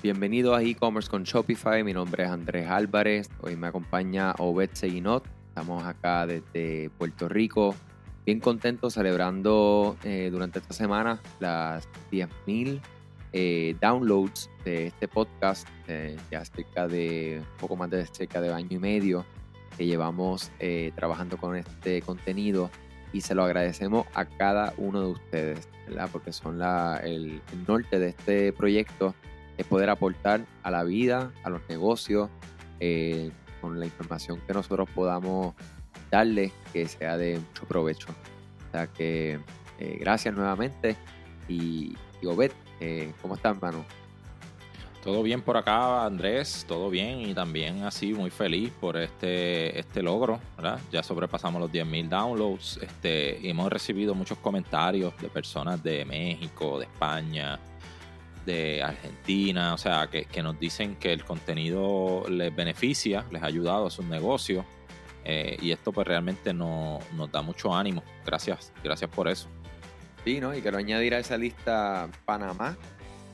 Bienvenido a e-commerce con Shopify. Mi nombre es Andrés Álvarez. Hoy me acompaña Obed Seguinot. Estamos acá desde Puerto Rico. Bien contentos celebrando eh, durante esta semana las 10.000 eh, downloads de este podcast. Eh, ya cerca de un poco más de cerca de año y medio que llevamos trabajando con este contenido y se lo agradecemos a cada uno de ustedes, ¿verdad? porque son la, el norte de este proyecto es poder aportar a la vida, a los negocios, eh, con la información que nosotros podamos darle que sea de mucho provecho. O sea que eh, gracias nuevamente y, y Obed, eh, ¿cómo estás, hermano? Todo bien por acá, Andrés, todo bien y también así muy feliz por este, este logro, ¿verdad? Ya sobrepasamos los 10.000 downloads este, y hemos recibido muchos comentarios de personas de México, de España, de Argentina, o sea, que, nos dicen que el contenido les beneficia, les ha ayudado a sus negocios. Eh, y esto pues realmente no, nos da mucho ánimo. Gracias, gracias por eso. Sí, ¿no? Y quiero añadir a esa lista Panamá.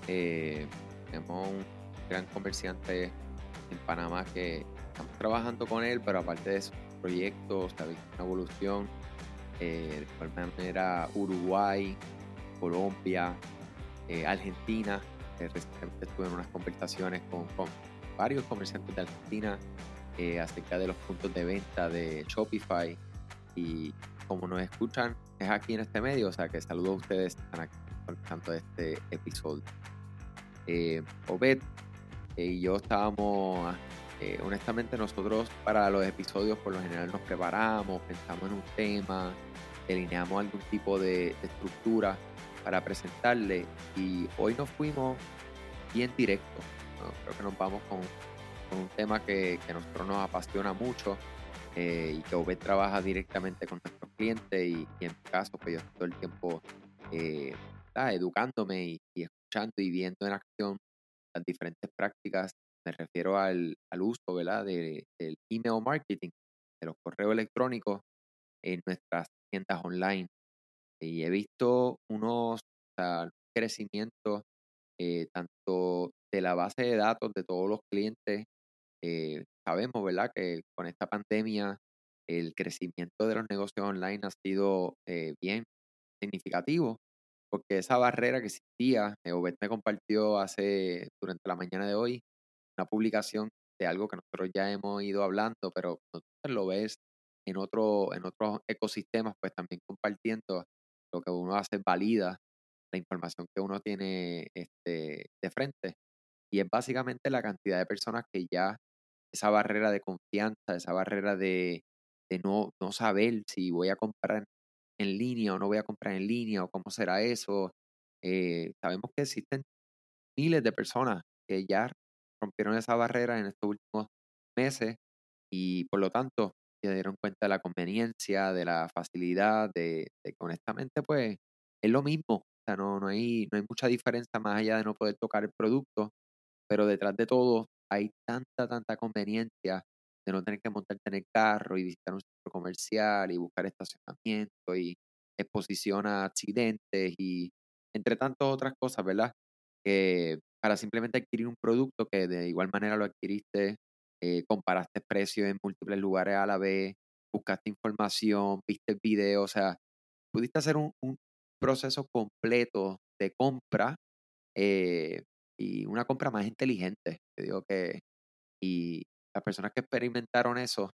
Eh, tenemos un gran comerciante en Panamá que estamos trabajando con él, pero aparte de esos proyectos, una evolución. Eh, de igual manera Uruguay, Colombia, eh, Argentina. Eh, recientemente estuve en unas conversaciones con, varios comerciantes de Argentina eh, acerca de los puntos de venta de Shopify. Y como nos escuchan, es aquí en este medio. O sea que saludo a ustedes que están aquí escuchando este episodio. Obed y yo estábamos honestamente nosotros para los episodios por lo general nos preparamos, pensamos en un tema, delineamos algún tipo de estructura para presentarle y hoy nos fuimos bien directo. Creo que nos vamos con, un tema que, a nosotros nos apasiona mucho eh, y que Obed trabaja directamente con nuestros clientes y, en mi caso pues yo estoy todo el tiempo eh, educándome y, escuchando y viendo en acción las diferentes prácticas. Me refiero al, uso ¿verdad? De, del email marketing, de los correos electrónicos en nuestras tiendas online y he visto unos crecimientos eh, tanto de la base de datos de todos los clientes. Eh, sabemos, ¿verdad?, que con esta pandemia el crecimiento de los negocios online ha sido eh, bien significativo, porque esa barrera que existía, Obed me compartió hace, durante la mañana de hoy, una publicación de algo que nosotros ya hemos ido hablando, pero no lo ves en, otro, en otros ecosistemas, pues también compartiendo lo que uno hace valida la información que uno tiene este, de frente. Y es básicamente la cantidad de personas que ya esa barrera de confianza, esa barrera de, no, no saber si voy a comprar en línea o no voy a comprar en línea o cómo será eso. Eh, sabemos que existen miles de personas que ya rompieron esa barrera en estos últimos meses y por lo tanto se dieron cuenta de la conveniencia, de la facilidad, de, que honestamente pues es lo mismo. O sea, no, no, hay, no hay mucha diferencia más allá de no poder tocar el producto, pero detrás de todo hay tanta, tanta conveniencia de no tener que montarte en el carro y visitar un centro comercial y buscar estacionamiento y exposición a accidentes y entre tantas otras cosas, ¿verdad? Que para simplemente adquirir un producto que de igual manera lo adquiriste eh, comparaste precios en múltiples lugares a la vez, buscaste información, viste video, o sea, pudiste hacer un, proceso completo de compra eh, y una compra más inteligente. Te digo que, y las personas que experimentaron eso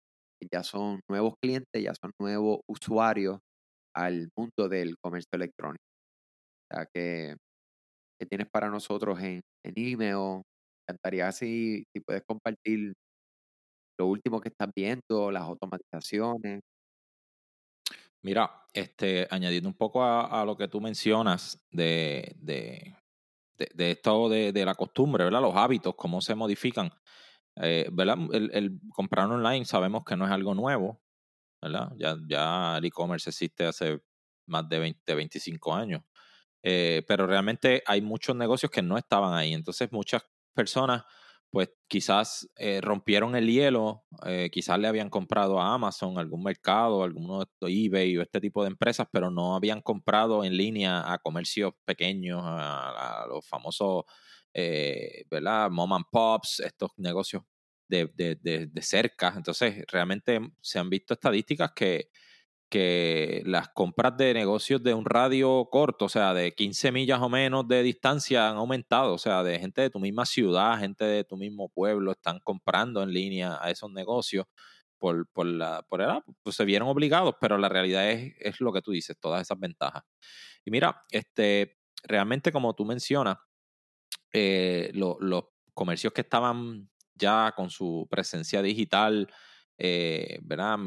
ya son nuevos clientes, ya son nuevos usuarios al mundo del comercio electrónico. O sea, que, tienes para nosotros en, en email. Me encantaría si puedes compartir lo último que estás viendo, las automatizaciones. Mira, este, añadiendo un poco a, lo que tú mencionas de, de, de, esto de, la costumbre, ¿verdad? Los hábitos, cómo se modifican. Eh, ¿verdad? El, comprar online sabemos que no es algo nuevo, ¿verdad? Ya, ya el e-commerce existe hace más de 20, 25 años. Eh, pero realmente hay muchos negocios que no estaban ahí. Entonces muchas personas pues quizás eh, rompieron el hielo, eh, quizás le habían comprado a Amazon, algún mercado, alguno de eBay o este tipo de empresas, pero no habían comprado en línea a comercios pequeños, a, los famosos eh, ¿verdad? Mom and pops, estos negocios de, de, de, cerca. Entonces, realmente se han visto estadísticas que, que las compras de negocios de un radio corto, o sea, de 15 millas o menos de distancia han aumentado, o sea, de gente de tu misma ciudad, gente de tu mismo pueblo, están comprando en línea a esos negocios por, por la, por edad, pues se vieron obligados, pero la realidad es, es lo que tú dices, todas esas ventajas. Y mira, este, realmente como tú mencionas, eh, los comercios que estaban ya con su presencia digital, eh, ¿verdad?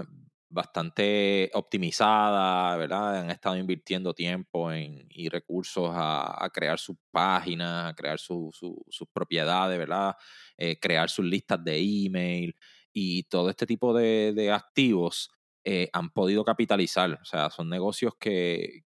Bastante optimizada, ¿verdad? Han estado invirtiendo tiempo en, y recursos a, crear sus páginas, a crear sus propiedades, ¿verdad? Eh, crear sus listas de email y todo este tipo de, activos eh, han podido capitalizar. O sea, son negocios que,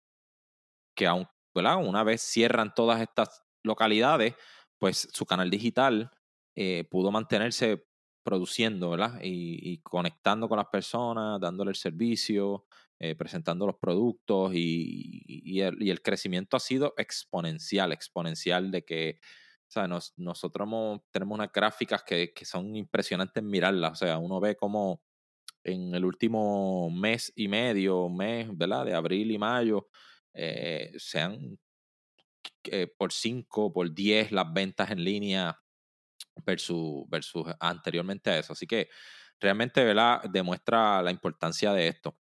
que aun, ¿verdad? una vez cierran todas estas localidades, pues su canal digital eh, pudo mantenerse produciendo, ¿verdad? Y, conectando con las personas, dándole el servicio, eh, presentando los productos y, el, crecimiento ha sido exponencial, exponencial de que, o sea, nosotros tenemos unas gráficas que, son impresionantes mirarlas, o sea, uno ve como en el último mes y medio, mes, ¿verdad? De abril y mayo, eh, eh, por 5, por 10 las ventas en línea versus, versus anteriormente a eso. Así que realmente ¿verdad? demuestra la importancia de esto.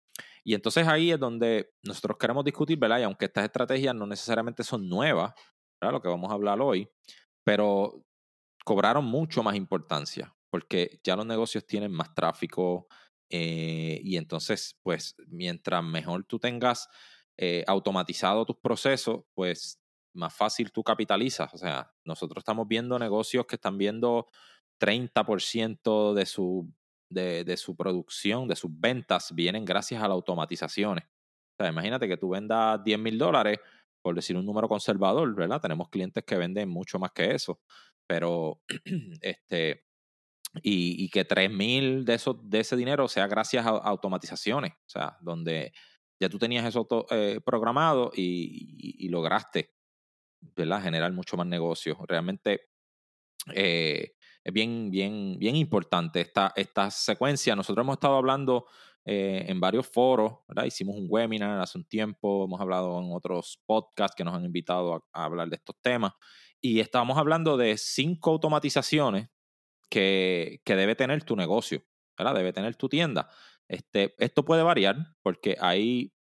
Y entonces ahí es donde nosotros queremos discutir, ¿verdad? Y aunque estas estrategias no necesariamente son nuevas, ¿verdad? Lo que vamos a hablar hoy, pero cobraron mucho más importancia, porque ya los negocios tienen más tráfico eh, y entonces, pues, mientras mejor tú tengas eh, automatizado tus procesos, pues más fácil tú capitalizas. O sea, nosotros estamos viendo negocios que están viendo 30% de su, de, de, su producción, de sus ventas, vienen gracias a las automatizaciones. O sea, imagínate que tú vendas 10 mil dólares, por decir un número conservador, ¿verdad? Tenemos clientes que venden mucho más que eso, pero este, y, y que 3 mil de, de ese dinero sea gracias a automatizaciones, o sea, donde ya tú tenías eso eh, programado y, lograste generar mucho más negocio. Realmente eh, es bien, bien, bien importante esta, esta secuencia. Nosotros hemos estado hablando eh, en varios foros, hicimos un webinar hace un tiempo, hemos hablado en otros podcasts que nos han invitado a, hablar de estos temas y estábamos hablando de cinco automatizaciones que, que debe tener tu negocio, debe tener tu tienda. Este, esto puede variar porque hay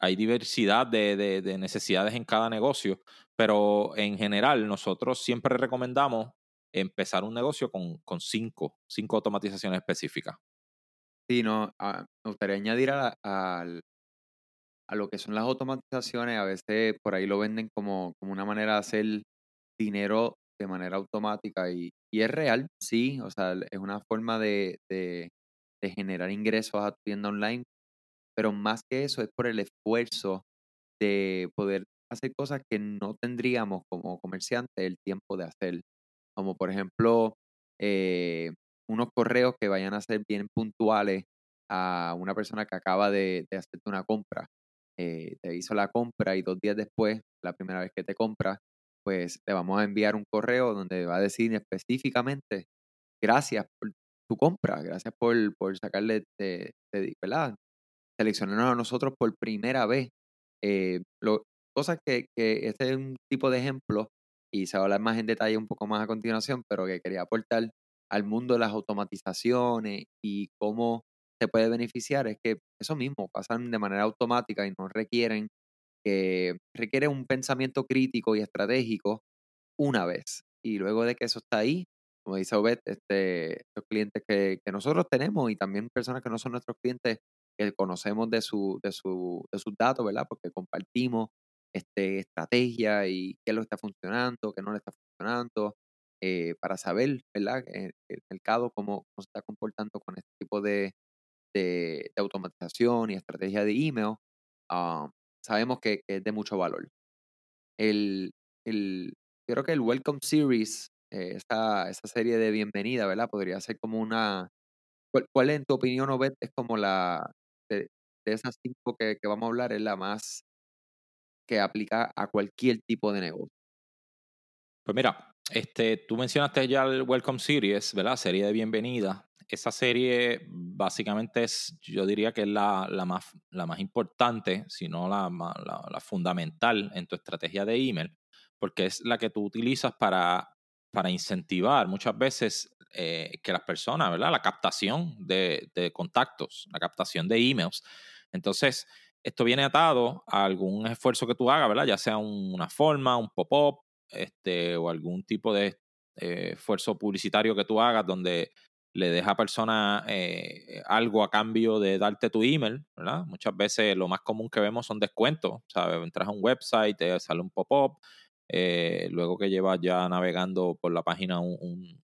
hay diversidad de, de, necesidades en cada negocio, pero en general nosotros siempre recomendamos empezar un negocio con, con cinco, cinco automatizaciones específicas. Sí, no, ah, me gustaría añadir a, a, a, lo que son las automatizaciones, a veces por ahí lo venden como, como una manera de hacer dinero de manera automática y, y es real, sí, o sea, es una forma de, de, de generar ingresos a tu tienda online pero más que eso es por el esfuerzo de poder hacer cosas que no tendríamos como comerciantes el tiempo de hacer, como por ejemplo eh, unos correos que vayan a ser bien puntuales a una persona que acaba de, hacerte una compra. Eh, te hizo la compra y dos días después, la primera vez que te compra, pues le vamos a enviar un correo donde va a decir específicamente gracias por tu compra, gracias por, por sacarle de, de, ¿verdad? seleccionarnos a nosotros por primera vez. Eh, cosas que, que, este es un tipo de ejemplo y se va a hablar más en detalle un poco más a continuación, pero que quería aportar al mundo de las automatizaciones y cómo se puede beneficiar es que eso mismo pasan de manera automática y no requieren que requiere un pensamiento crítico y estratégico una vez y luego de que eso está ahí como dice Obed, este, estos clientes que, que, nosotros tenemos y también personas que no son nuestros clientes que conocemos de, su, de, su, de sus datos, ¿verdad? Porque compartimos este, estrategia y qué lo está funcionando, qué no le está funcionando, eh, para saber, ¿verdad? El, el mercado, cómo, cómo, se está comportando con este tipo de, de, automatización y estrategia de email, ah, sabemos que, es de mucho valor. El, el, creo que el Welcome Series, eh, esa, esa serie de bienvenida, ¿verdad? Podría ser como una... ¿Cuál, cuál en tu opinión, Obed, es como la, de, esas cinco que, vamos a hablar es la más aplica a cualquier tipo de negocio. Pues mira, este, tú mencionaste ya el Welcome Series, ¿verdad? Serie de bienvenida. Esa serie básicamente es, yo diría que es la, más, la más importante, si no la, la, fundamental en tu estrategia de email, porque es la que tú utilizas para, para incentivar muchas veces eh, que las personas, ¿verdad? La captación de, de contactos, la captación de emails. Entonces, esto viene atado a algún esfuerzo que tú hagas, ¿verdad? Ya sea una forma, un pop-up, este, o algún tipo de eh, esfuerzo publicitario que tú hagas donde le deja a persona eh, algo a cambio de darte tu email, ¿verdad? Muchas veces lo más común que vemos son descuentos, ¿sabes? Entras a un website, te sale un pop-up, eh, luego que llevas ya navegando por la página un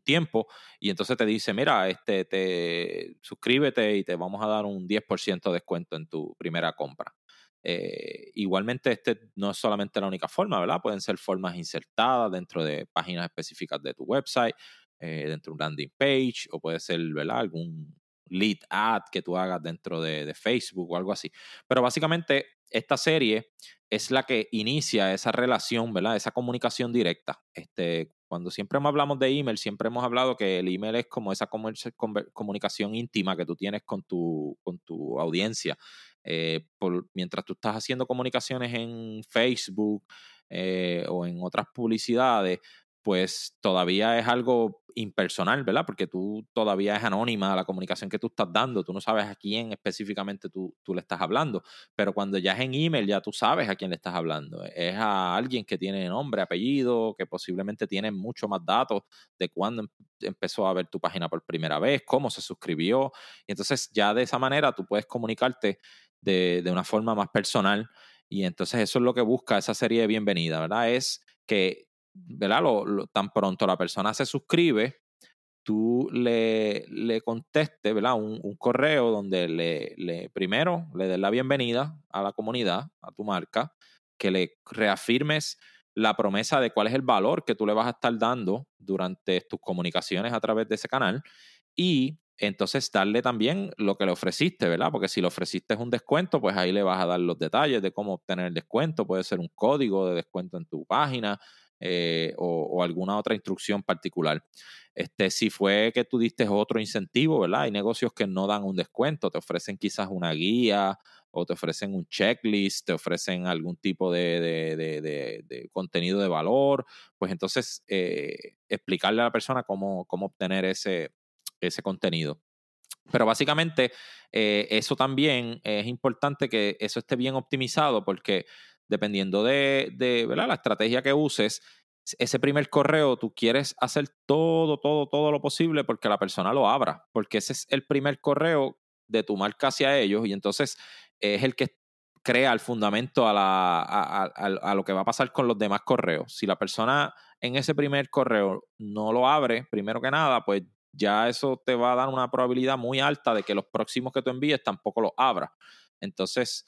tiempo y entonces te dice, mira, este, te suscríbete y te vamos a dar un 10% de descuento en tu primera compra. Eh, igualmente, este no es solamente la única forma, ¿verdad? Pueden ser formas insertadas dentro de páginas específicas de tu website, eh, dentro de un landing page, o puede ser, ¿verdad? Algún lead ad que tú hagas dentro de, de Facebook o algo así. Pero básicamente, esta serie es la que inicia esa relación, ¿verdad? Esa comunicación directa. Este, cuando siempre hablamos de email, siempre hemos hablado que el email es como esa comunicación íntima que tú tienes con tu, con tu audiencia. Eh, mientras tú estás haciendo comunicaciones en Facebook eh, o en otras publicidades, pues todavía es algo impersonal, ¿verdad? Porque tú todavía es anónima la comunicación que tú estás dando, tú no sabes a quién específicamente tú, tú, le estás hablando, pero cuando ya es en email ya tú sabes a quién le estás hablando, es a alguien que tiene nombre, apellido, que posiblemente tiene mucho más datos de cuándo em, empezó a ver tu página por primera vez, cómo se suscribió, y entonces ya de esa manera tú puedes comunicarte de, de una forma más personal. Y entonces eso es lo que busca esa serie de bienvenida, ¿verdad? Es que ¿verdad? Lo, tan pronto la persona se suscribe, tú le, le contestes, ¿verdad? Un, un, correo donde le, le primero le des la bienvenida a la comunidad, a tu marca, que le reafirmes la promesa de cuál es el valor que tú le vas a estar dando durante tus comunicaciones a través de ese canal y entonces darle también lo que le ofreciste, ¿verdad? Porque si le ofreciste un descuento, pues ahí le vas a dar los detalles de cómo obtener el descuento, puede ser un código de descuento en tu página, eh, o, alguna otra instrucción particular. Este, si fue que tú diste otro incentivo, ¿verdad? Hay negocios que no dan un descuento, te ofrecen quizás una guía o te ofrecen un checklist, te ofrecen algún tipo de, contenido de valor, pues entonces eh, explicarle a la persona cómo, cómo obtener ese, ese contenido. Pero básicamente eh, eso también es importante que eso esté bien optimizado porque dependiendo de, de la estrategia que uses, ese primer correo tú quieres hacer todo, todo, todo lo posible porque la persona lo abra, porque ese es el primer correo de tu marca hacia ellos y entonces es el que crea el fundamento a, la, a, a, lo que va a pasar con los demás correos. Si la persona en ese primer correo no lo abre, primero que nada, pues ya eso te va a dar una probabilidad muy alta de que los próximos que tú envíes tampoco los abra. Entonces,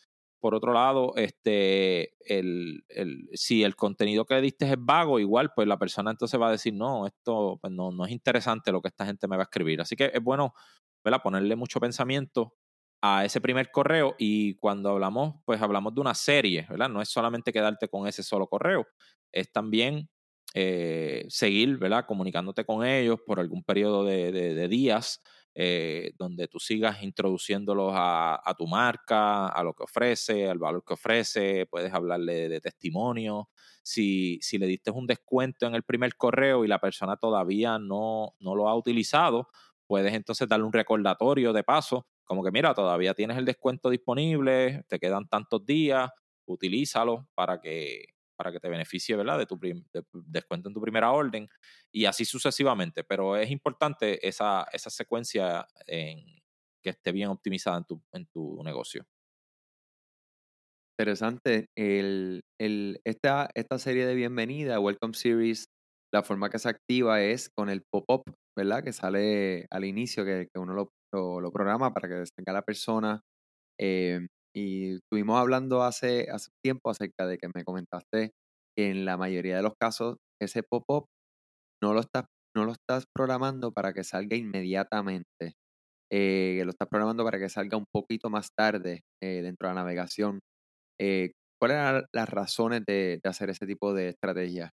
por otro lado, este, el, el, si el contenido que diste es vago, igual, pues la persona entonces va a decir, no, esto pues no, no es interesante lo que esta gente me va a escribir. Así que es bueno ¿verdad? ponerle mucho pensamiento a ese primer correo y cuando hablamos, pues hablamos de una serie, ¿verdad? No es solamente quedarte con ese solo correo, es también eh, seguir, ¿verdad? Comunicándote con ellos por algún periodo de, de días eh, donde tú sigas introduciéndolos a, tu marca, a lo que ofrece, al valor que ofrece, puedes hablarle de, testimonio. Si, si, le diste un descuento en el primer correo y la persona todavía no, no lo ha utilizado, puedes entonces darle un recordatorio de paso, como que mira, todavía tienes el descuento disponible, te quedan tantos días, utilízalo para que para que te beneficie, ¿verdad? De tu descuento en tu primera orden y así sucesivamente. Pero es importante esa, esa secuencia en, que esté bien optimizada en tu, en tu negocio. Interesante. El, el, esta, esta serie de bienvenida, Welcome Series, la forma que se activa es con el pop-up, ¿verdad? Que sale al inicio, que, que uno lo, lo, programa para que tenga la persona. Eh, y estuvimos hablando hace, hace tiempo acerca de que me comentaste que en la mayoría de los casos ese pop-up no lo estás no lo estás programando para que salga inmediatamente. Eh, lo estás programando para que salga un poquito más tarde eh, dentro de la navegación. Eh, ¿Cuáles eran las razones de, hacer ese tipo de estrategia?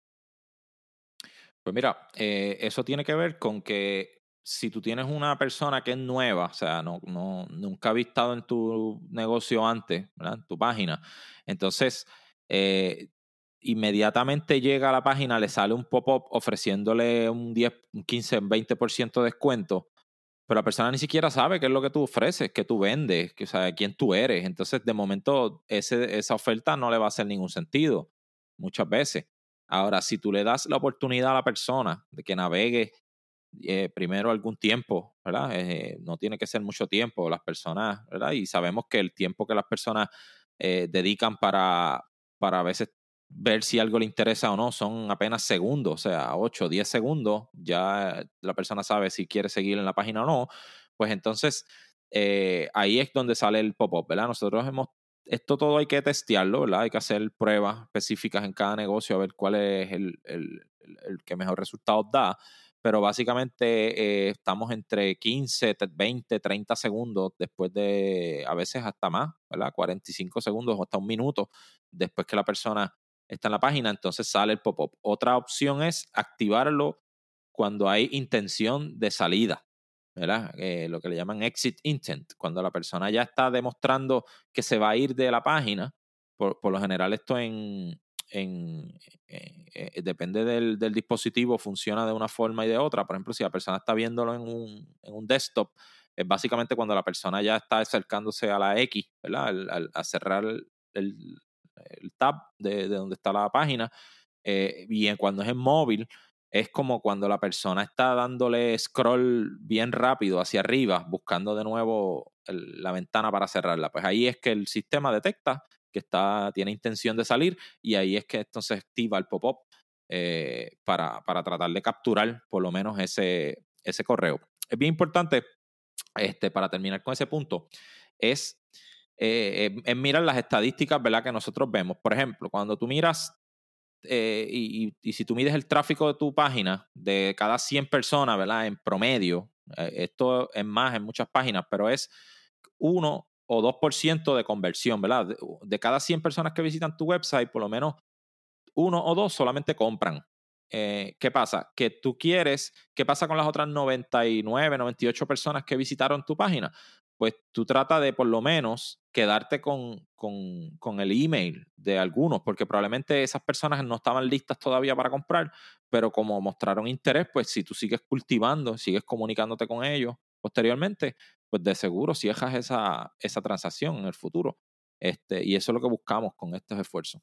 Pues mira, eso tiene que ver con que si tú tienes una persona que es nueva, o sea, no, no, nunca ha visto en tu negocio antes. En tu página, entonces eh, inmediatamente llega a la página, le sale un pop-up ofreciéndole un 10, un 15, 20% de descuento, pero la persona ni siquiera sabe qué es lo que tú ofreces, qué tú vendes, que, o quién tú eres. Entonces, de momento, esa oferta no le va a hacer ningún sentido, muchas veces. Ahora, si tú le das la oportunidad a la persona de que navegue eh, primero algún tiempo, ¿verdad? Eh, no tiene que ser mucho tiempo, las personas, ¿verdad? Y sabemos que el tiempo que las personas eh, dedican para, para a veces ver si algo le interesa o no son apenas segundos, o sea, 8 o 10 segundos, ya la persona sabe si quiere seguir en la página o no, pues entonces ahí es donde sale el pop-up, ¿verdad? Nosotros hemos, esto todo hay que testearlo, ¿verdad? Hay que hacer pruebas específicas en cada negocio a ver cuál es el, el, el que mejor resultados da, pero básicamente eh, estamos entre 15, 20, 30 segundos después de, a veces hasta más, ¿verdad? 45 segundos o hasta un minuto después que la persona está en la página, entonces sale el pop-up. Otra opción es activarlo cuando hay intención de salida, ¿verdad? Eh, lo que le llaman exit intent, cuando la persona ya está demostrando que se va a ir de la página. Por, por lo general esto en, en, eh, eh, depende del, dispositivo, funciona de una forma y de otra. Por ejemplo, si la persona está viéndolo en un, en un desktop, es básicamente cuando la persona ya está acercándose a la X, ¿verdad? Al, a cerrar el, el tab de, de, donde está la página. Eh, y cuando es en móvil, es como cuando la persona está dándole scroll bien rápido hacia arriba, buscando de nuevo la ventana para cerrarla. Pues ahí es que el sistema detecta que está, tiene intención de salir y ahí es que entonces activa el pop-up eh, para, para, tratar de capturar por lo menos ese, ese correo. Es bien importante, este, para terminar con ese punto, es, eh, mirar las estadísticas ¿verdad? que nosotros vemos. Por ejemplo, cuando tú miras eh, y, y, si tú mides el tráfico de tu página de cada 100 personas, ¿verdad? En promedio, esto es más en muchas páginas, pero es uno o 2% de conversión, ¿verdad? De, cada 100 personas que visitan tu website, por lo menos uno o dos solamente compran. Eh, ¿Qué pasa? Que tú quieres, ¿qué pasa con las otras 99, 98 personas que visitaron tu página? Pues tú trata de por lo menos quedarte con, con, con, el email de algunos, porque probablemente esas personas no estaban listas todavía para comprar, pero como mostraron interés, pues si tú sigues cultivando, sigues comunicándote con ellos posteriormente, pues de seguro cierras esa, esa transacción en el futuro. Este, y eso es lo que buscamos con estos esfuerzos.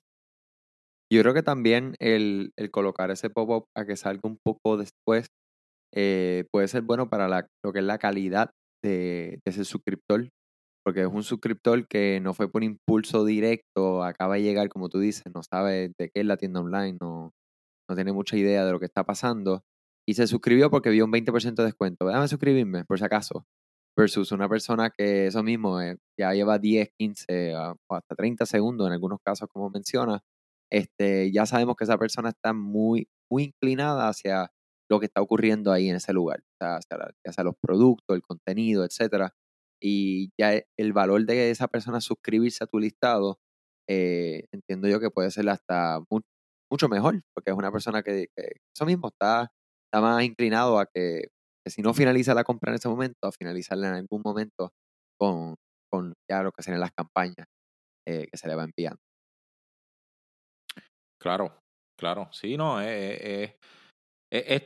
Yo creo que también el, colocar ese pop-up a que salga un poco después eh, puede ser bueno para la, lo que es la calidad de, ese suscriptor, porque es un suscriptor que no fue por impulso directo, acaba de llegar, como tú dices, no sabe de qué es la tienda online, no, no tiene mucha idea de lo que está pasando, y se suscribió porque vio un 20% de descuento. Déjame suscribirme, por si acaso versus una persona que eso mismo eh, ya lleva 10, 15 ah, o hasta 30 segundos en algunos casos, como menciona, este, ya sabemos que esa persona está muy, muy inclinada hacia lo que está ocurriendo ahí en ese lugar, hacia, los productos, el contenido, etcétera. Y ya e, el valor de esa persona suscribirse a tu listado, eh, entiendo yo que puede ser hasta mucho mejor, porque es una persona que, que eso mismo está, está más inclinado a que si no finaliza la compra en ese momento, a finalizarla en algún momento con, con ya lo que serían las campañas eh, que se le va enviando. Claro, claro. Sí, no, es,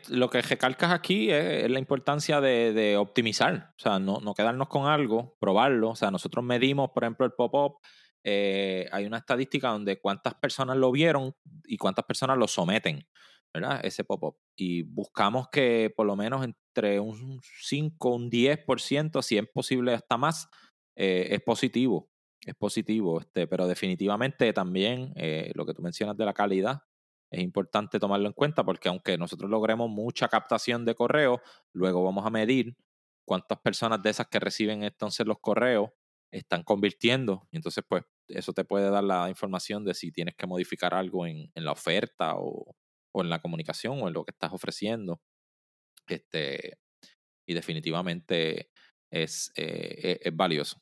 lo que recalcas aquí es, la importancia de, optimizar, o sea, no, no, quedarnos con algo, probarlo. O sea, nosotros medimos, por ejemplo, el pop-up. Eh, hay una estadística donde cuántas personas lo vieron y cuántas personas lo someten. ¿Verdad? Ese pop-up. Y buscamos que por lo menos entre un 5, un 10%, si es posible hasta más, eh, es positivo. Es positivo, este, pero definitivamente también eh, lo que tú mencionas de la calidad es importante tomarlo en cuenta porque aunque nosotros logremos mucha captación de correo, luego vamos a medir cuántas personas de esas que reciben entonces los correos están convirtiendo. Y entonces, pues, eso te puede dar la información de si tienes que modificar algo en, en la oferta o, o en la comunicación o en lo que estás ofreciendo. Este, y definitivamente es, eh, e, valioso.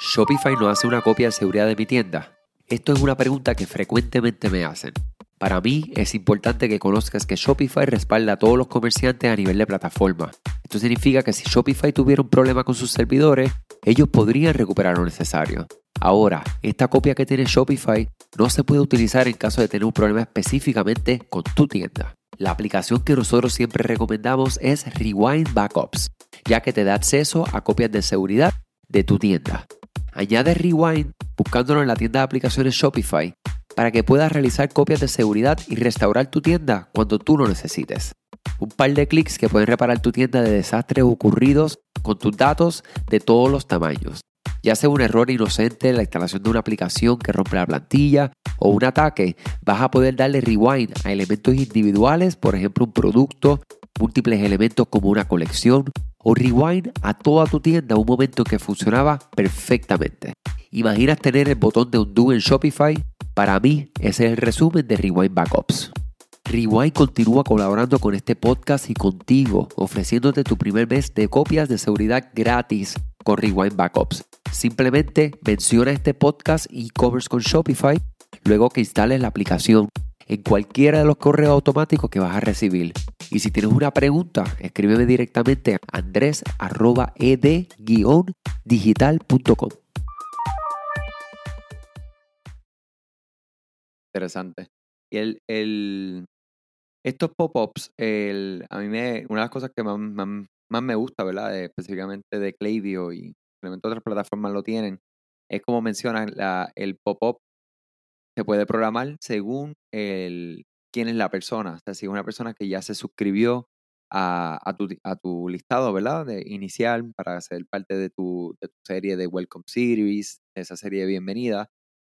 ¿Shopify no hace una copia de seguridad de mi tienda? Esto es una pregunta que frecuentemente me hacen. Para mí es importante que conozcas que Shopify respalda a todos los comerciantes a nivel de plataforma. Esto significa que si Shopify tuviera un problema con sus servidores, ellos podrían recuperar lo necesario. Ahora, esta copia que tiene Shopify no se puede utilizar en caso de tener un problema específicamente con tu tienda. La aplicación que nosotros siempre recomendamos es Rewind Backups, ya que te da acceso a copias de seguridad de tu tienda. Añade Rewind buscándolo en la tienda de aplicaciones Shopify para que puedas realizar copias de seguridad y restaurar tu tienda cuando tú lo necesites. Un par de clics que pueden reparar tu tienda de desastres ocurridos con tus datos de todos los tamaños. Ya sea un error inocente en la instalación de una aplicación que rompe la plantilla o un ataque, vas a poder darle rewind a elementos individuales, por ejemplo un producto, múltiples elementos como una colección o rewind a toda tu tienda un momento que funcionaba perfectamente. ¿Imaginas tener el botón de undo en Shopify? Para mí, ese es el resumen de Rewind Backups. Rewind continúa colaborando con este podcast y contigo, ofreciéndote tu primer mes de copias de seguridad gratis con Rewind Backups. Simplemente menciona este podcast y covers con Shopify luego que instales la aplicación en cualquiera de los correos automáticos que vas a recibir. Y si tienes una pregunta, escríbeme directamente a andres.ed-digital.com. Interesante. Y el, estos pop-ups, a mí me, una de las cosas que más, más, me gusta, ¿verdad? específicamente de Klaviyo y realmente otras plataformas lo tienen, es como mencionan, la, el pop-up se puede programar según el, quién es la persona. O sea, si es una persona que ya se suscribió a, a, tu, a tu listado, ¿verdad? De inicial para ser parte de tu, de tu serie de Welcome Series, esa serie de bienvenida.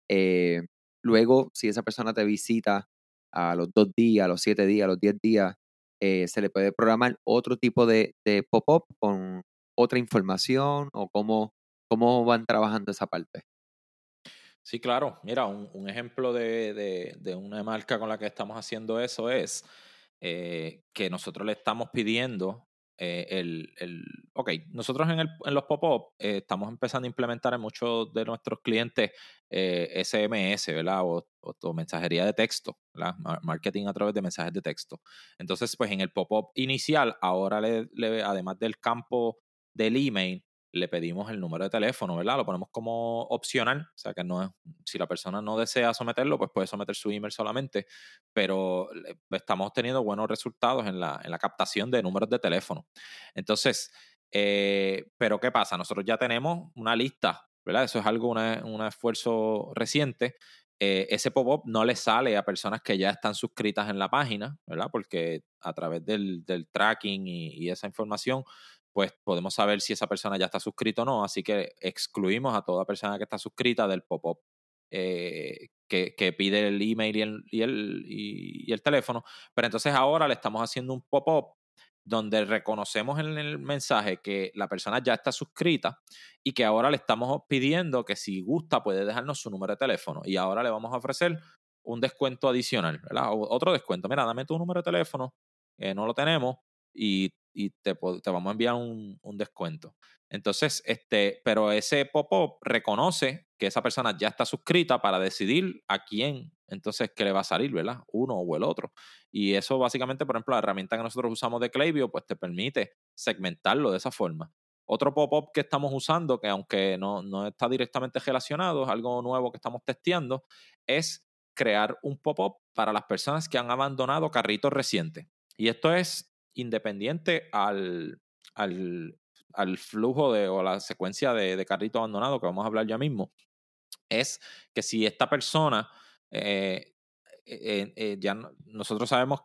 Eh, Luego, si esa persona te visita a los dos días, a los siete días, a los diez días, eh, se le puede programar otro tipo de, pop-up con otra información o cómo, cómo van trabajando esa parte. Sí, claro. Mira, un, ejemplo de, una marca con la que estamos haciendo eso es eh, que nosotros le estamos pidiendo eh, el, el, ok, nosotros en, el, en los pop-up eh, estamos empezando a implementar en muchos de nuestros clientes SMS, ¿verdad? O, mensajería de texto, ¿verdad? Marketing a través de mensajes de texto. Entonces, pues en el pop-up inicial, ahora le, además del campo del email, le pedimos el número de teléfono, ¿verdad? Lo ponemos como opcional, o sea que no es, si la persona no desea someterlo, pues puede someter su email solamente, pero estamos teniendo buenos resultados en la, en la captación de números de teléfono. Entonces, eh, pero ¿qué pasa? Nosotros ya tenemos una lista, ¿verdad? Eso es algo, un esfuerzo reciente. Eh, ese pop-up no le sale a personas que ya están suscritas en la página, ¿verdad? Porque a través del, del tracking y, y, esa información pues podemos saber si esa persona ya está suscrita o no. Así que excluimos a toda persona que está suscrita del pop-up eh, que, pide el email y el, y, el, y, el teléfono. Pero entonces ahora le estamos haciendo un pop-up donde reconocemos en el mensaje que la persona ya está suscrita y que ahora le estamos pidiendo que si gusta puede dejarnos su número de teléfono y ahora le vamos a ofrecer un descuento adicional, ¿verdad? otro descuento. Mira, dame tu número de teléfono, que no lo tenemos, y te, vamos a enviar un, descuento. Entonces, este, pero ese pop-up reconoce que esa persona ya está suscrita para decidir a quién entonces que le va a salir, ¿verdad? Uno o el otro. Y eso básicamente, por ejemplo, la herramienta que nosotros usamos de Klaviyo, pues te permite segmentarlo de esa forma. Otro pop-up que estamos usando, que aunque no, no está directamente relacionado, es algo nuevo que estamos testeando, es crear un pop-up para las personas que han abandonado carritos recientes. Y esto es independiente al, al, al flujo de, o la secuencia de, carrito abandonado, que vamos a hablar ya mismo, es que si esta persona, eh, eh, eh, ya nosotros sabemos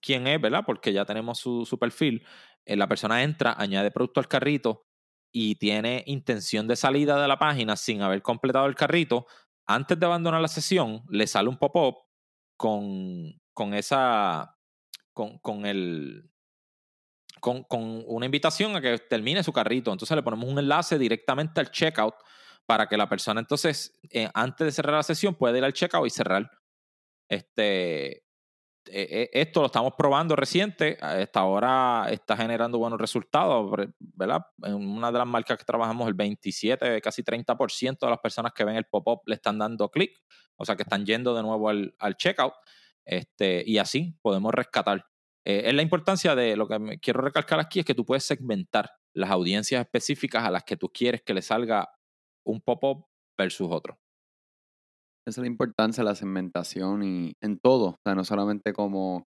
quién es, ¿verdad? Porque ya tenemos su, su perfil, la persona entra, añade producto al carrito y tiene intención de salida de la página sin haber completado el carrito, antes de abandonar la sesión, le sale un pop-up con, con esa, con, con el, con, una invitación a que termine su carrito. Entonces le ponemos un enlace directamente al checkout para que la persona entonces, eh, antes de cerrar la sesión, pueda ir al checkout y cerrar. Este, e, e, esto lo estamos probando reciente, hasta ahora está generando buenos resultados, ¿verdad? En una de las marcas que trabajamos, el 27, casi 30% de las personas que ven el pop-up le están dando clic, o sea que están yendo de nuevo al, al checkout. Este, y así podemos rescatar. Eh, es la importancia de lo que me quiero recalcar aquí es que tú puedes segmentar las audiencias específicas a las que tú quieres que le salga un pop-up versus otro. Esa es la importancia de la segmentación y en todo, o sea, no solamente como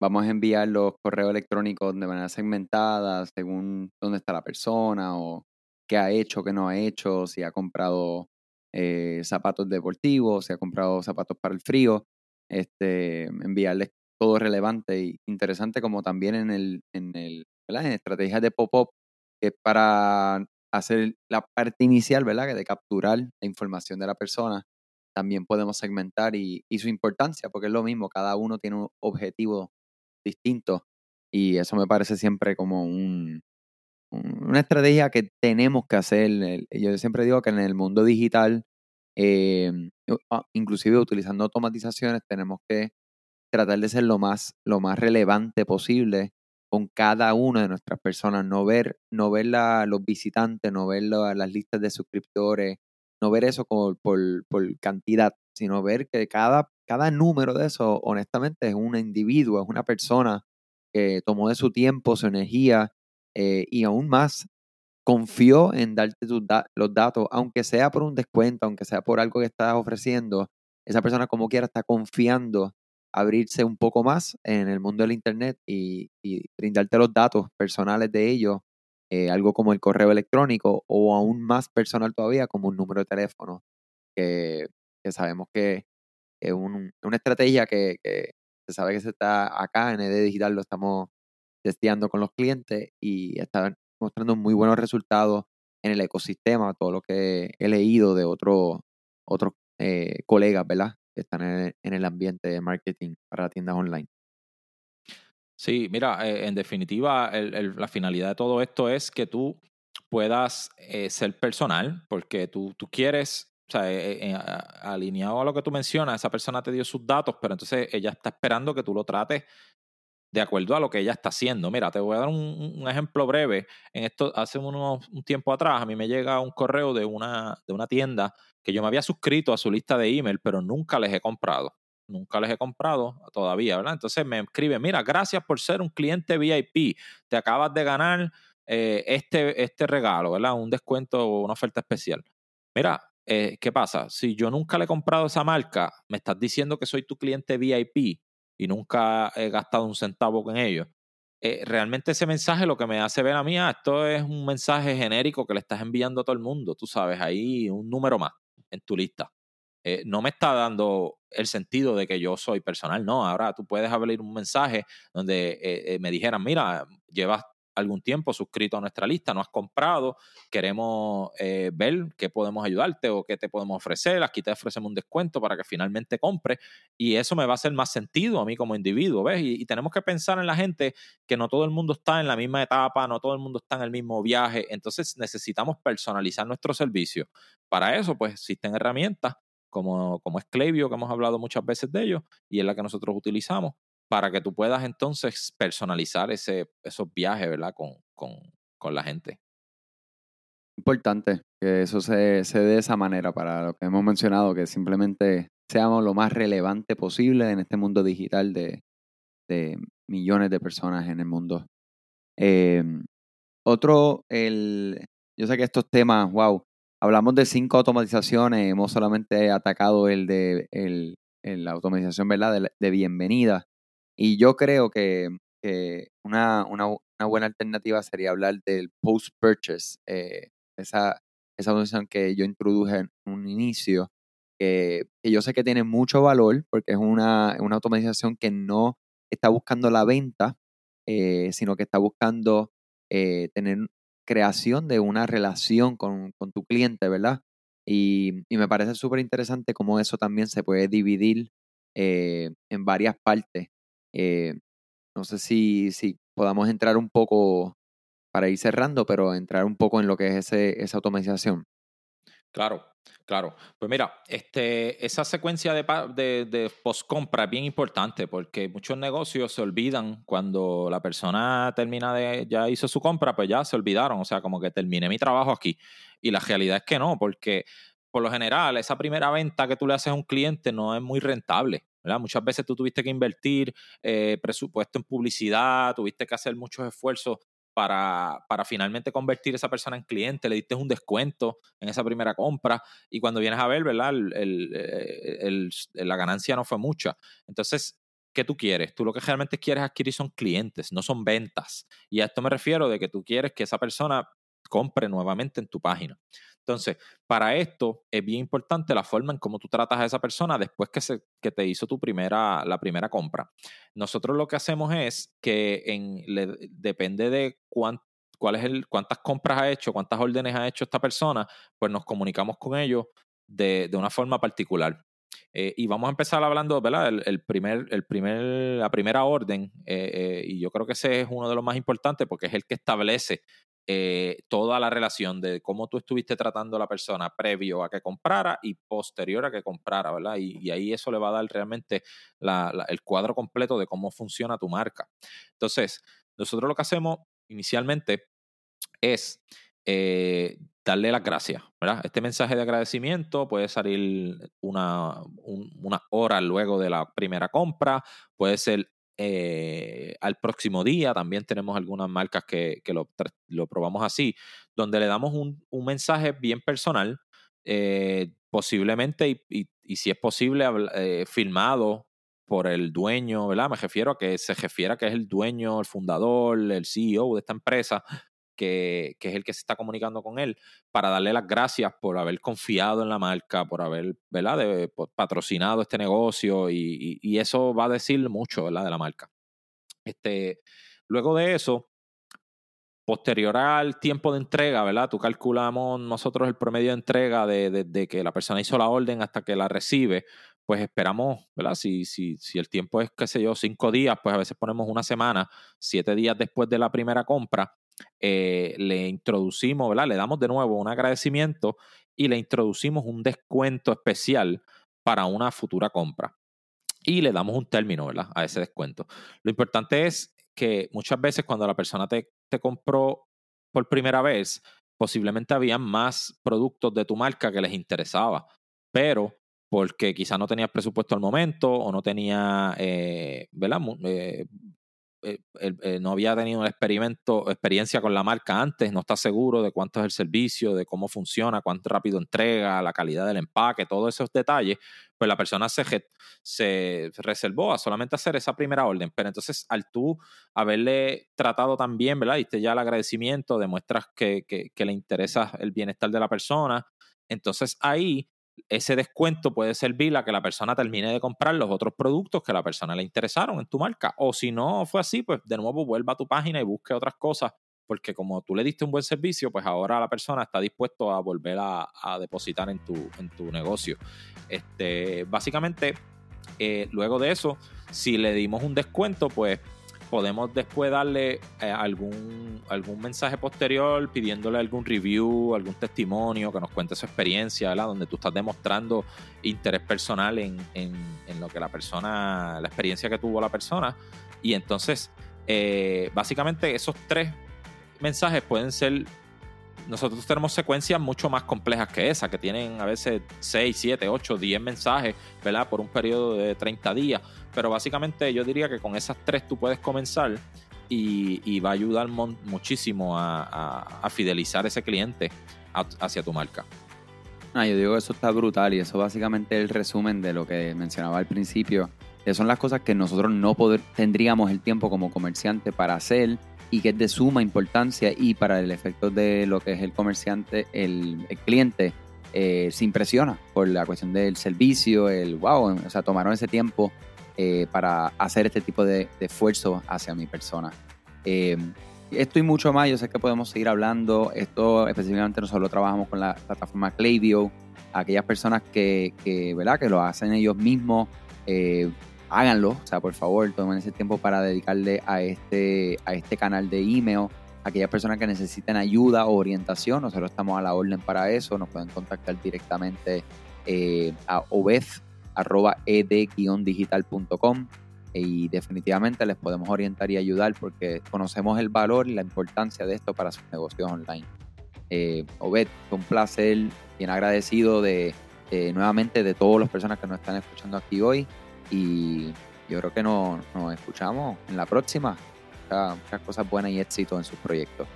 vamos a enviar los correos electrónicos de manera segmentada según dónde está la persona o qué ha hecho, qué no ha hecho, si ha comprado eh, zapatos deportivos, si ha comprado zapatos para el frío, este, enviarles todo relevante e interesante como también en el, en el, En estrategias de pop-up, que para hacer la parte inicial, ¿verdad? De capturar la información de la persona, también podemos segmentar y, y su importancia, porque es lo mismo, cada uno tiene un objetivo distinto y eso me parece siempre como un, una estrategia que tenemos que hacer. Yo siempre digo que en el mundo digital, eh, ah, inclusive utilizando automatizaciones, tenemos que tratar de ser lo más, lo más relevante posible con cada una de nuestras personas, no ver, no ver los visitantes, no ver las listas de suscriptores, no ver eso por, cantidad, sino ver que cada, cada número de eso, honestamente, es un individuo, es una persona que tomó de su tiempo, su energía eh, y aún más confió en darte los datos, aunque sea por un descuento, aunque sea por algo que estás ofreciendo, esa persona como quiera está confiando abrirse un poco más en el mundo del Internet y, brindarte los datos personales de ellos, eh, algo como el correo electrónico o aún más personal todavía como un número de teléfono, que, sabemos que es una estrategia que, se sabe que se está acá en ED Digital, lo estamos testeando con los clientes y está mostrando muy buenos resultados en el ecosistema, todo lo que he leído de otros otros eh, colegas, ¿verdad? Están en el, ambiente de marketing para tiendas online. Sí, mira, eh, en definitiva, la finalidad de todo esto es que tú puedas eh, ser personal, porque tú, tú quieres, o sea, alineado a lo que tú mencionas, esa persona te dio sus datos, pero entonces ella está esperando que tú lo trates de acuerdo a lo que ella está haciendo. Mira, te voy a dar un, ejemplo breve. En esto, hace unos, un tiempo atrás, a mí me llega un correo de una, de una tienda que yo me había suscrito a su lista de email, pero nunca les he comprado. Nunca les he comprado todavía, ¿verdad? Entonces me escribe, mira, gracias por ser un cliente VIP. Te acabas de ganar eh, este, este regalo, ¿verdad? Un descuento o una oferta especial. Mira, eh, ¿qué pasa? Si yo nunca le he comprado esa marca, me estás diciendo que soy tu cliente VIP y nunca he gastado un centavo con ellos. Eh, realmente ese mensaje lo que me hace ver a mí, ah, esto es un mensaje genérico que le estás enviando a todo el mundo, tú sabes, ahí un número más en tu lista. Eh, no me está dando el sentido de que yo soy personal, no, ahora tú puedes abrir un mensaje donde eh, me dijeran, mira, llevas algún tiempo suscrito a nuestra lista, no has comprado, queremos eh, ver qué podemos ayudarte o qué te podemos ofrecer, aquí te ofrecemos un descuento para que finalmente compre y eso me va a hacer más sentido a mí como individuo, ¿ves? Y, tenemos que pensar en la gente que no todo el mundo está en la misma etapa, no todo el mundo está en el mismo viaje, entonces necesitamos personalizar nuestro servicio. Para eso, pues existen herramientas como, como es Clavio, que hemos hablado muchas veces de ellos, y es la que nosotros utilizamos, para que tú puedas entonces personalizar ese, esos viajes, ¿verdad? Con, con, con la gente. Importante que eso se, se dé de esa manera para lo que hemos mencionado, que simplemente seamos lo más relevante posible en este mundo digital de, de millones de personas en el mundo. Em, otro, el, yo sé que estos temas, wow, hablamos de cinco automatizaciones, hemos solamente atacado el de el, la automatización ¿verdad? De, de, bienvenida, y yo creo que, una, buena alternativa sería hablar del post-purchase, eh, esa, esa automatización que yo introduje en un inicio, que yo sé que tiene mucho valor porque es una, una automatización que no está buscando la venta, eh, sino que está buscando eh, tener creación de una relación con, tu cliente, ¿verdad? Y, me parece súper interesante cómo eso también se puede dividir en varias partes. Eh, no sé si, si podamos entrar un poco, para ir cerrando, pero entrar un poco en lo que es ese, esa automatización. Claro, claro. Pues mira, este, esa secuencia de, de, post-compra es bien importante porque muchos negocios se olvidan cuando la persona termina de, ya hizo su compra, pues ya se olvidaron, o sea, como que terminé mi trabajo aquí. Y la realidad es que no, porque por lo general esa primera venta que tú le haces a un cliente no es muy rentable. ¿verdad? Muchas veces tú tuviste que invertir eh, presupuesto en publicidad, tuviste que hacer muchos esfuerzos para, para, finalmente convertir a esa persona en cliente, le diste un descuento en esa primera compra y cuando vienes a ver, ¿verdad? El, la ganancia no fue mucha. Entonces, ¿qué tú quieres? Tú lo que realmente quieres adquirir son clientes, no son ventas. Y a esto me refiero de que tú quieres que esa persona compre nuevamente en tu página. Entonces, para esto es bien importante la forma en cómo tú tratas a esa persona después que, se, que te hizo tu primera, la primera compra. Nosotros lo que hacemos es que en, depende de cuánto cuál es el, cuántas compras ha hecho, cuántas órdenes ha hecho esta persona, pues nos comunicamos con ellos de, de una forma particular. Eh, y vamos a empezar hablando, ¿verdad? El, primer, el primer, la primera orden, eh, eh, y yo creo que ese es uno de los más importantes porque es el que establece eh, toda la relación de cómo tú estuviste tratando a la persona previo a que comprara y posterior a que comprara, ¿verdad? Y, ahí eso le va a dar realmente el cuadro completo de cómo funciona tu marca. Entonces, nosotros lo que hacemos inicialmente es eh, darle las gracias, ¿verdad? Este mensaje de agradecimiento puede salir una hora luego de la primera compra, puede ser eh, al próximo día. También tenemos algunas marcas que, lo, probamos así, donde le damos un, mensaje bien personal, eh, posiblemente, y, si es posible, eh, filmado por el dueño, ¿verdad? Me refiero a que se refiera que es el dueño, el fundador, el CEO de esta empresa, que, es el que se está comunicando con él, para darle las gracias por haber confiado en la marca, por haber ¿verdad? patrocinado este negocio y, eso va a decir mucho ¿verdad? de la marca. Este, luego de eso, posterior al tiempo de entrega, ¿verdad? Tú calculamos nosotros el promedio de entrega de, que la persona hizo la orden hasta que la recibe, pues esperamos, ¿verdad? Si, si, si el tiempo es, qué sé yo, cinco días, pues a veces ponemos una semana, siete días después de la primera compra, eh, le introducimos, ¿verdad? Le damos de nuevo un agradecimiento y le introducimos un descuento especial para una futura compra. Y le damos un término, ¿verdad? A ese descuento. Lo importante es que muchas veces cuando la persona te, te compró por primera vez, posiblemente había más productos de tu marca que les interesaba, pero porque quizás no tenías presupuesto al momento o no tenía eh, ¿verdad? Eh, eh, eh, no había tenido un experimento, experiencia con la marca antes, no está seguro de cuánto es el servicio, de cómo funciona, cuánto rápido entrega, la calidad del empaque, todos esos detalles, pues la persona se, se reservó a solamente hacer esa primera orden. Pero entonces, al tú haberle tratado tan bien, ¿verdad? Diste ya el agradecimiento, demuestras que le interesa el bienestar de la persona. Entonces ahí ese descuento puede servir a que la persona termine de comprar los otros productos que a la persona le interesaron en tu marca. O si no fue así, pues de nuevo vuelva a tu página y busque otras cosas, porque como tú le diste un buen servicio, pues ahora la persona está dispuesto a volver a, depositar en tu, en tu negocio. Este, básicamente, eh, luego de eso, si le dimos un descuento, pues podemos después darle eh, algún, algún mensaje posterior pidiéndole algún review, algún testimonio que nos cuente su experiencia, ¿verdad? Donde tú estás demostrando interés personal en, lo que la persona, la experiencia que tuvo la persona. Y entonces, eh, básicamente esos tres mensajes pueden ser nosotros tenemos secuencias mucho más complejas que esa, que tienen a veces 6, 7, 8, 10 mensajes, ¿verdad? Por un periodo de 30 días. Pero básicamente yo diría que con esas tres tú puedes comenzar y, va a ayudar muchísimo a, fidelizar ese cliente hacia tu marca. Ah, yo digo que eso está brutal y eso básicamente es el resumen de lo que mencionaba al principio. Que son las cosas que nosotros no tendríamos el tiempo como comerciante para hacer y que es de suma importancia y para el efecto de lo que es el comerciante, el, cliente eh, se impresiona por la cuestión del servicio, el wow, o sea, tomaron ese tiempo eh, para hacer este tipo de, esfuerzo hacia mi persona. Eh, esto y mucho más, yo sé que podemos seguir hablando. Esto específicamente nosotros trabajamos con la plataforma Klaviyo. Aquellas personas que, que, ¿verdad? que lo hacen ellos mismos, háganlo, o sea, por favor, tomen ese tiempo para dedicarle a este, a este canal de email. Aquellas personas que necesiten ayuda o orientación, nosotros estamos a la orden para eso, nos pueden contactar directamente eh, a obed.ed-digital.com y definitivamente les podemos orientar y ayudar porque conocemos el valor y la importancia de esto para sus negocios online. Eh, Obed, un placer, bien agradecido de nuevamente de todas las personas que nos están escuchando aquí hoy y yo creo que nos, escuchamos en la próxima. Muchas, cosas buenas y éxito en sus proyectos.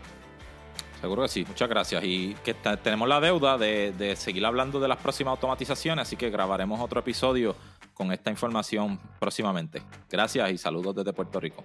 Seguro que sí, muchas gracias. Y que tenemos la deuda de, de seguir hablando de las próximas automatizaciones, así que grabaremos otro episodio con esta información próximamente. Gracias y saludos desde Puerto Rico.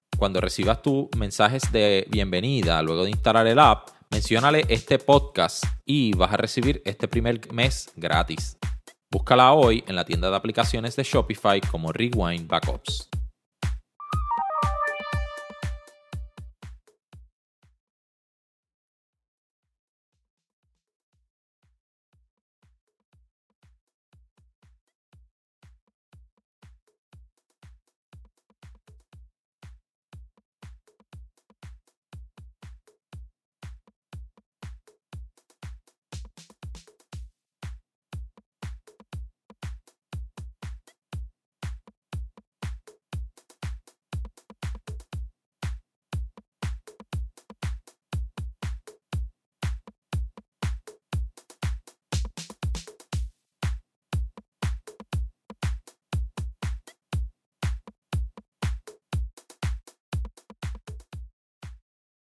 Cuando recibas tus mensajes de bienvenida luego de instalar el app, menciónale este podcast y vas a recibir este primer mes gratis. Búscala hoy en la tienda de aplicaciones de Shopify como Rewind Backups.